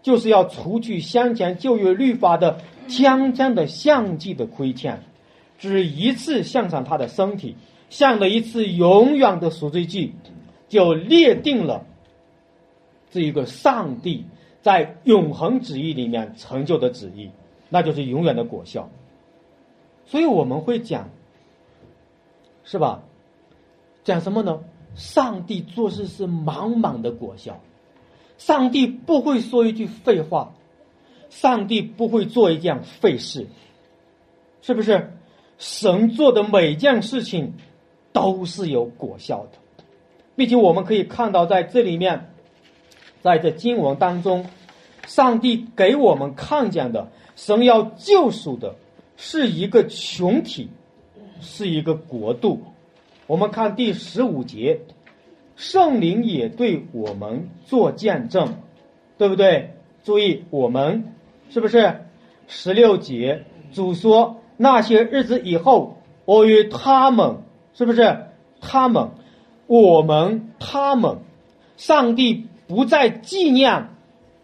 就是要除去先前旧约律法的将将的相继的亏欠，只一次献上他的身体，献了一次永远的赎罪祭，就列定了这一个上帝在永恒旨意里面成就的旨意，那就是永远的果效。所以我们会讲，是吧？讲什么呢？上帝做事是满满的果效。上帝不会说一句废话，上帝不会做一件废事，是不是？神做的每件事情都是有果效的，并且我们可以看到，在这里面，在这经文当中，上帝给我们看见的，神要救赎的是一个群体，是一个国度。我们看第十五节。圣灵也对我们做见证，对不对？注意，我们是不是十六节主说那些日子以后，我与他们是不是他们，我们他们，上帝不再纪念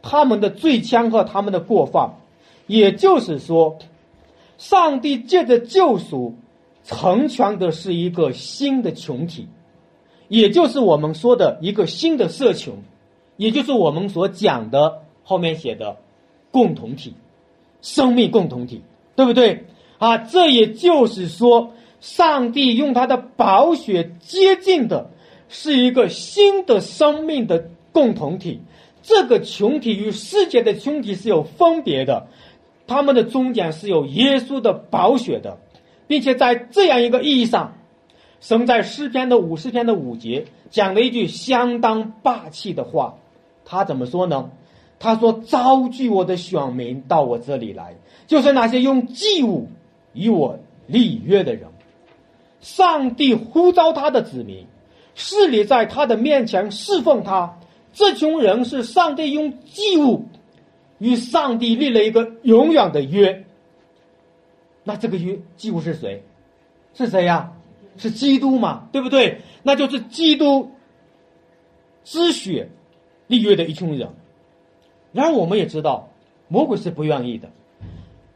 他们的罪愆和他们的过犯，也就是说，上帝借着救赎成全的是一个新的群体。也就是我们说的一个新的社群，也就是我们所讲的后面写的共同体，生命共同体，对不对？啊，这也就是说，上帝用他的宝血接近的是一个新的生命的共同体。这个群体与世界的群体是有分别的，他们的终点是有耶稣的宝血的，并且在这样一个意义上。生在诗篇的五十篇的五节讲了一句相当霸气的话，他怎么说呢？他说：“招聚我的选民到我这里来，就是那些用祭物与我立约的人。上帝呼召他的子民，势力在他的面前侍奉他。这群人是上帝用祭物与上帝立了一个永远的约。那这个约祭物是谁？是谁呀？是基督嘛？对不对？那就是基督之血立约的一群人。然而，我们也知道，魔鬼是不愿意的，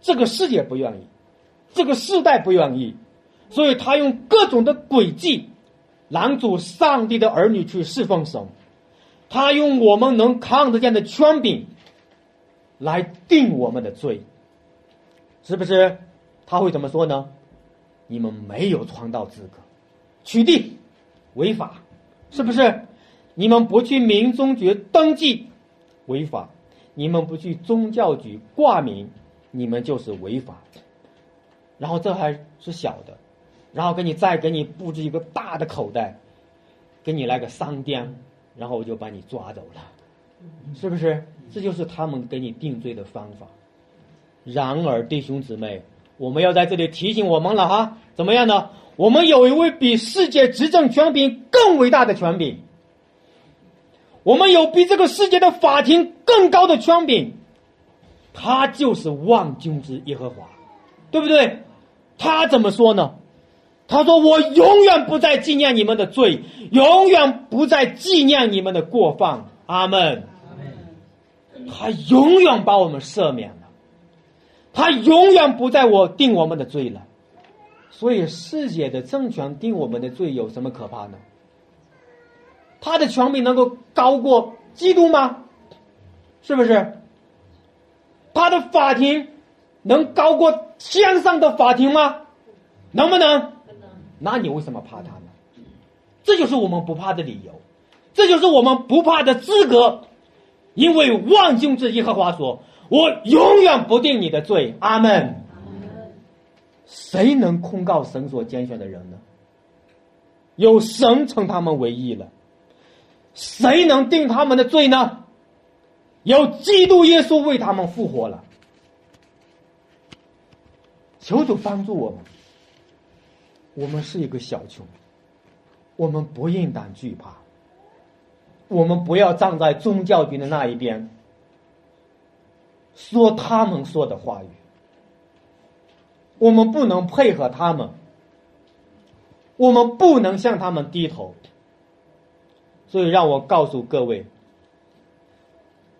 这个世界不愿意，这个世代不愿意，所以他用各种的诡计拦阻上帝的儿女去侍奉神。他用我们能看得见的权柄来定我们的罪，是不是？他会怎么说呢？你们没有传道资格，取缔，违法，是不是？你们不去民宗局登记，违法；你们不去宗教局挂名，你们就是违法。然后这还是小的，然后给你再给你布置一个大的口袋，给你来个三颠，然后我就把你抓走了，是不是？这就是他们给你定罪的方法。然而，弟兄姊妹。我们要在这里提醒我们了哈，怎么样呢？我们有一位比世界执政权柄更伟大的权柄，我们有比这个世界的法庭更高的权柄，他就是万军之耶和华，对不对？他怎么说呢？他说：“我永远不再纪念你们的罪，永远不再纪念你们的过犯。”阿门。他永远把我们赦免了。他永远不在我定我们的罪了，所以世界的政权定我们的罪有什么可怕呢？他的权柄能够高过基督吗？是不是？他的法庭能高过天上的法庭吗？能不能？那你为什么怕他呢？这就是我们不怕的理由，这就是我们不怕的资格，因为万军之耶和华说。我永远不定你的罪，阿门。谁能控告神所拣选的人呢？有神称他们为义了。谁能定他们的罪呢？有基督耶稣为他们复活了。求主帮助我们。我们是一个小群，我们不应当惧怕。我们不要站在宗教军的那一边。说他们说的话语，我们不能配合他们，我们不能向他们低头。所以，让我告诉各位，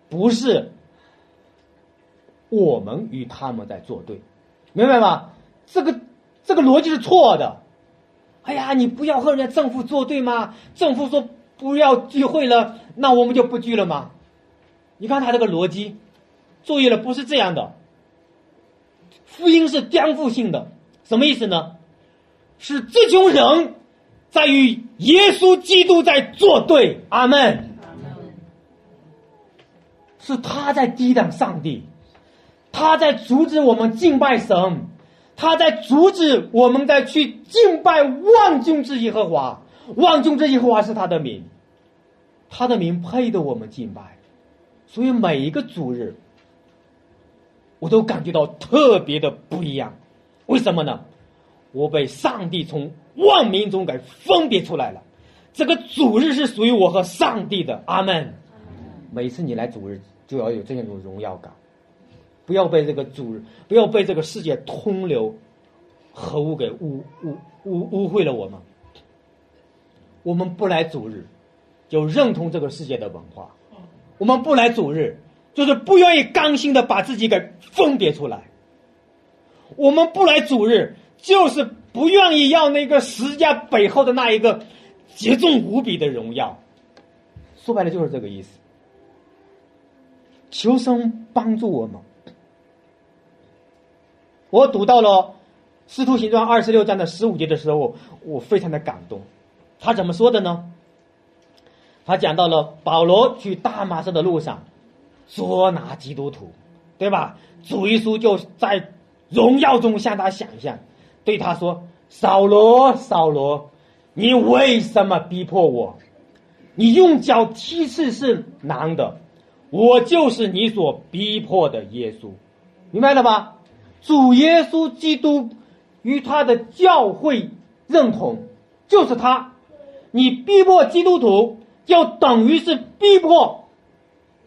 不是我们与他们在作对，明白吗？这个这个逻辑是错的。哎呀，你不要和人家政府作对吗？政府说不要聚会了，那我们就不聚了吗？你看他这个逻辑。注意了，不是这样的。福音是颠覆性的，什么意思呢？是这群人在与耶稣基督在作对。阿门。是他在抵挡上帝，他在阻止我们敬拜神，他在阻止我们在去敬拜万军之耶和华。万军之耶和华是他的名，他的名配得我们敬拜。所以每一个主日。我都感觉到特别的不一样，为什么呢？我被上帝从万民中给分别出来了，这个主日是属于我和上帝的。阿门。每次你来主日，就要有这样一种荣耀感，不要被这个主日，不要被这个世界通流和污给污污污污秽了我们。我们不来主日，就认同这个世界的文化；我们不来主日。就是不愿意刚心的把自己给分别出来。我们不来主日，就是不愿意要那个十家背后的那一个极重无比的荣耀。说白了就是这个意思。求生帮助我们。我读到了《使徒行传》二十六章的十五节的时候，我非常的感动。他怎么说的呢？他讲到了保罗去大马士的路上。捉拿基督徒，对吧？主耶稣就在荣耀中向他想象，对他说：“扫罗，扫罗，你为什么逼迫我？你用脚踢刺是难的，我就是你所逼迫的耶稣，明白了吧？主耶稣基督与他的教会认同，就是他。你逼迫基督徒，就等于是逼迫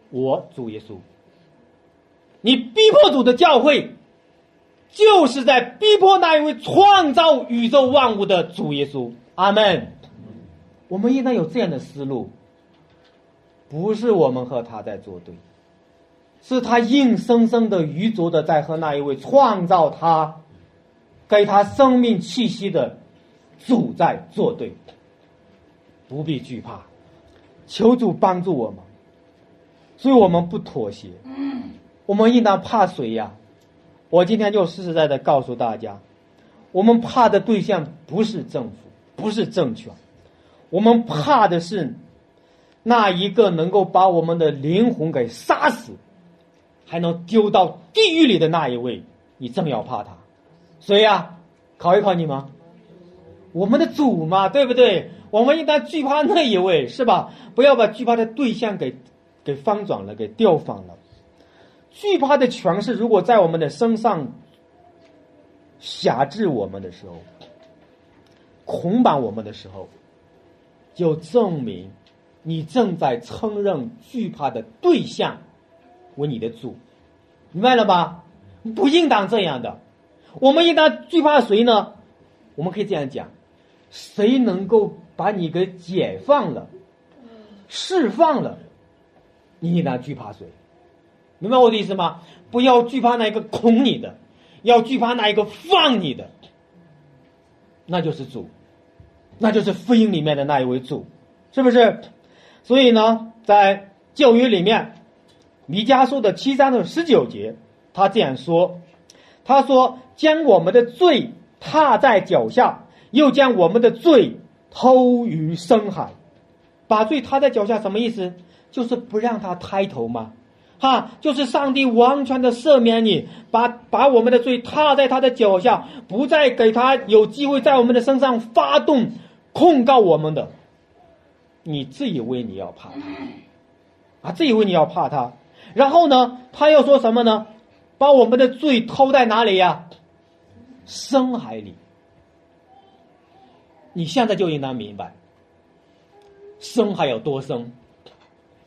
我主耶稣。你逼迫主的教会，就是在逼迫那一位创造宇宙万物的主耶稣。阿门。我们应当有这样的思路，不是我们和他在作对，是他硬生生的、愚拙的在和那一位创造他、给他生命气息的主在作对。不必惧怕，求主帮助我们，所以我们不妥协。我们应当怕谁呀？我今天就实实在在告诉大家，我们怕的对象不是政府，不是政权，我们怕的是那一个能够把我们的灵魂给杀死，还能丢到地狱里的那一位。你正要怕他，谁呀？考一考你们？我们的主嘛，对不对？我们应当惧怕那一位，是吧？不要把惧怕的对象给给翻转了，给调反了。惧怕的权势如果在我们的身上辖制我们的时候，捆绑我们的时候，就证明你正在承认惧怕的对象为你的主，明白了吧？不应当这样的。我们应当惧怕谁呢？我们可以这样讲：谁能够把你给解放了、释放了，你应当惧怕谁？明白我的意思吗？不要惧怕那一个恐你的，要惧怕那一个放你的，那就是主，那就是福音里面的那一位主，是不是？所以呢，在旧约里面，弥迦书的七章的十九节，他这样说：“他说将我们的罪踏在脚下，又将我们的罪偷于深海，把罪踏在脚下，什么意思？就是不让他抬头吗？”哈，就是上帝完全的赦免你，把把我们的罪踏在他的脚下，不再给他有机会在我们的身上发动控告我们的。你自以为你要怕他，啊，自以为你要怕他，然后呢，他又说什么呢？把我们的罪偷在哪里呀？深海里。你现在就应当明白，深海有多深？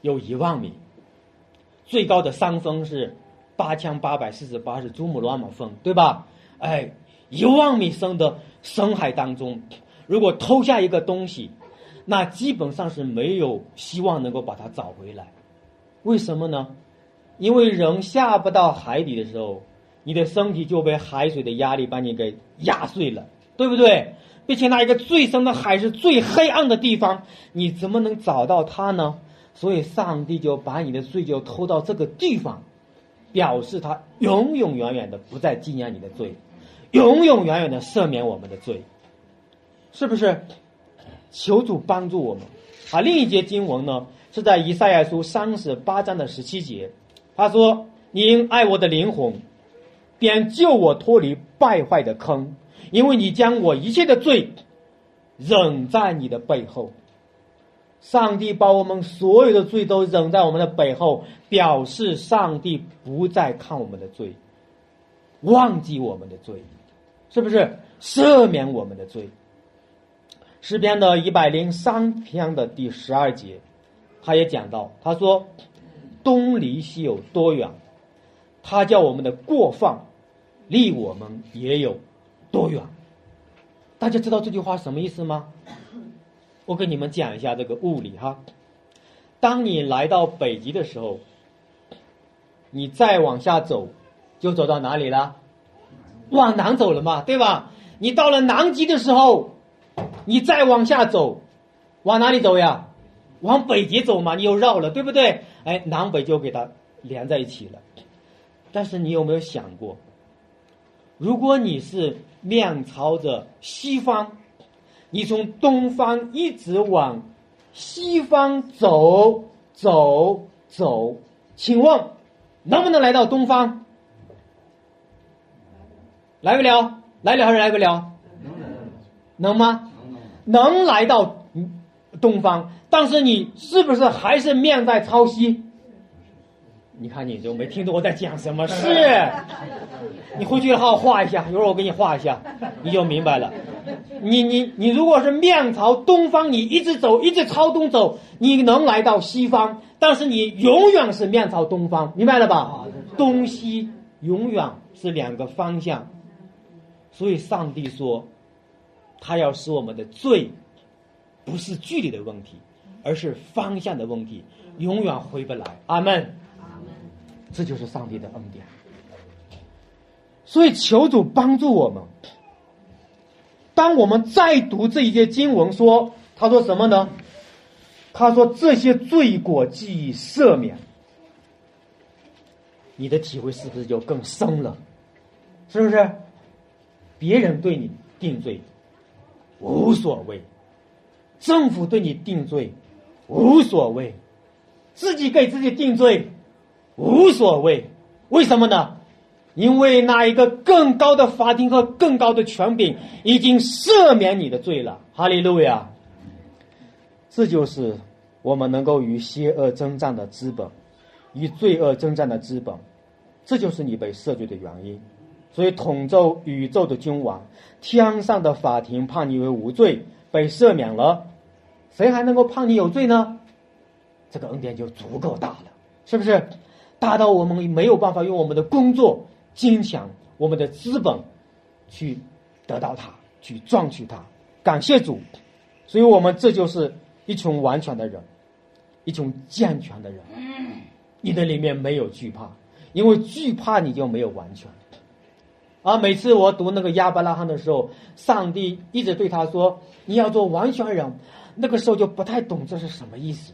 有一万米。最高的山峰是八千八百四十八，是珠穆朗玛峰，对吧？哎，一万米深的深海当中，如果偷下一个东西，那基本上是没有希望能够把它找回来。为什么呢？因为人下不到海底的时候，你的身体就被海水的压力把你给压碎了，对不对？并且那一个最深的海是最黑暗的地方，你怎么能找到它呢？所以，上帝就把你的罪就偷到这个地方，表示他永永远远的不再纪念你的罪，永永远远的赦免我们的罪，是不是？求主帮助我们。啊，另一节经文呢，是在以赛亚书三十八章的十七节，他说：“你因爱我的灵魂，便救我脱离败坏的坑，因为你将我一切的罪忍在你的背后。”上帝把我们所有的罪都忍在我们的背后，表示上帝不再看我们的罪，忘记我们的罪，是不是赦免我们的罪？诗篇的一百零三篇的第十二节，他也讲到，他说：“东离西有多远？他叫我们的过犯离我们也有多远？”大家知道这句话什么意思吗？我给你们讲一下这个物理哈。当你来到北极的时候，你再往下走，就走到哪里了？往南走了嘛，对吧？你到了南极的时候，你再往下走，往哪里走呀？往北极走嘛，你又绕了，对不对？哎，南北就给它连在一起了。但是你有没有想过，如果你是面朝着西方？你从东方一直往西方走走走，请问能不能来到东方？来不了，来了还是来不了？能吗？能来到东方，但是你是不是还是面在朝西？你看你就没听懂我在讲什么？是，你回去好好画一下，一会儿我给你画一下，你就明白了。你你你，如果是面朝东方，你一直走，一直朝东走，你能来到西方，但是你永远是面朝东方，明白了吧？东西永远是两个方向，所以上帝说，他要使我们的罪，不是距离的问题，而是方向的问题，永远回不来。阿门。这就是上帝的恩典，所以求主帮助我们。当我们再读这一节经文，说他说什么呢？他说这些罪过记忆赦免，你的体会是不是就更深了？是不是？别人对你定罪无所谓，政府对你定罪无所谓，自己给自己定罪。无所谓，为什么呢？因为那一个更高的法庭和更高的权柄已经赦免你的罪了。哈利路亚！这就是我们能够与邪恶征战的资本，与罪恶征战的资本。这就是你被赦罪的原因。所以，统咒宇宙的君王，天上的法庭判你为无罪，被赦免了，谁还能够判你有罪呢？这个恩典就足够大了，是不是？大到我们没有办法用我们的工作、金钱、我们的资本去得到它，去赚取它。感谢主，所以我们这就是一群完全的人，一群健全的人。你的里面没有惧怕，因为惧怕你就没有完全。而每次我读那个亚伯拉罕的时候，上帝一直对他说：“你要做完全人。”那个时候就不太懂这是什么意思，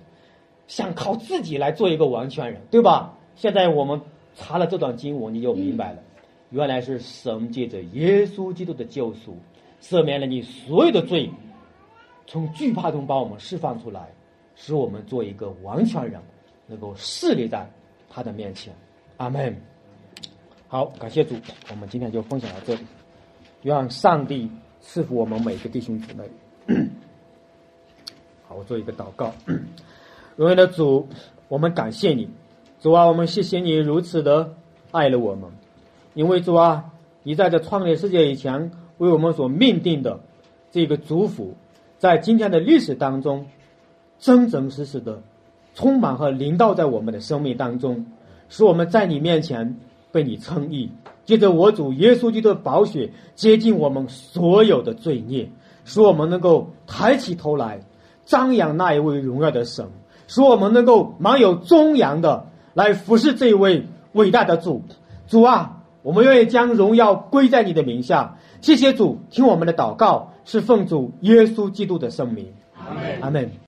想靠自己来做一个完全人，对吧？现在我们查了这段经文，你就明白了，原来是神借着耶稣基督的救赎，赦免了你所有的罪，从惧怕中把我们释放出来，使我们做一个完全人，能够侍立在他的面前。阿门。好，感谢主，我们今天就分享到这里，愿上帝赐福我们每个弟兄姊妹。好，我做一个祷告，荣耀的主，我们感谢你。主啊，我们谢谢你如此的爱了我们，因为主啊，你在这创立世界以前为我们所命定的这个祝福，在今天的历史当中真真实实的充满和临到在我们的生命当中，使我们在你面前被你称义，借着我主耶稣基督的宝血接近我们所有的罪孽，使我们能够抬起头来张扬那一位荣耀的神，使我们能够满有忠阳的。来服侍这一位伟大的主，主啊，我们愿意将荣耀归在你的名下。谢谢主，听我们的祷告，是奉主耶稣基督的圣名。阿门。阿门。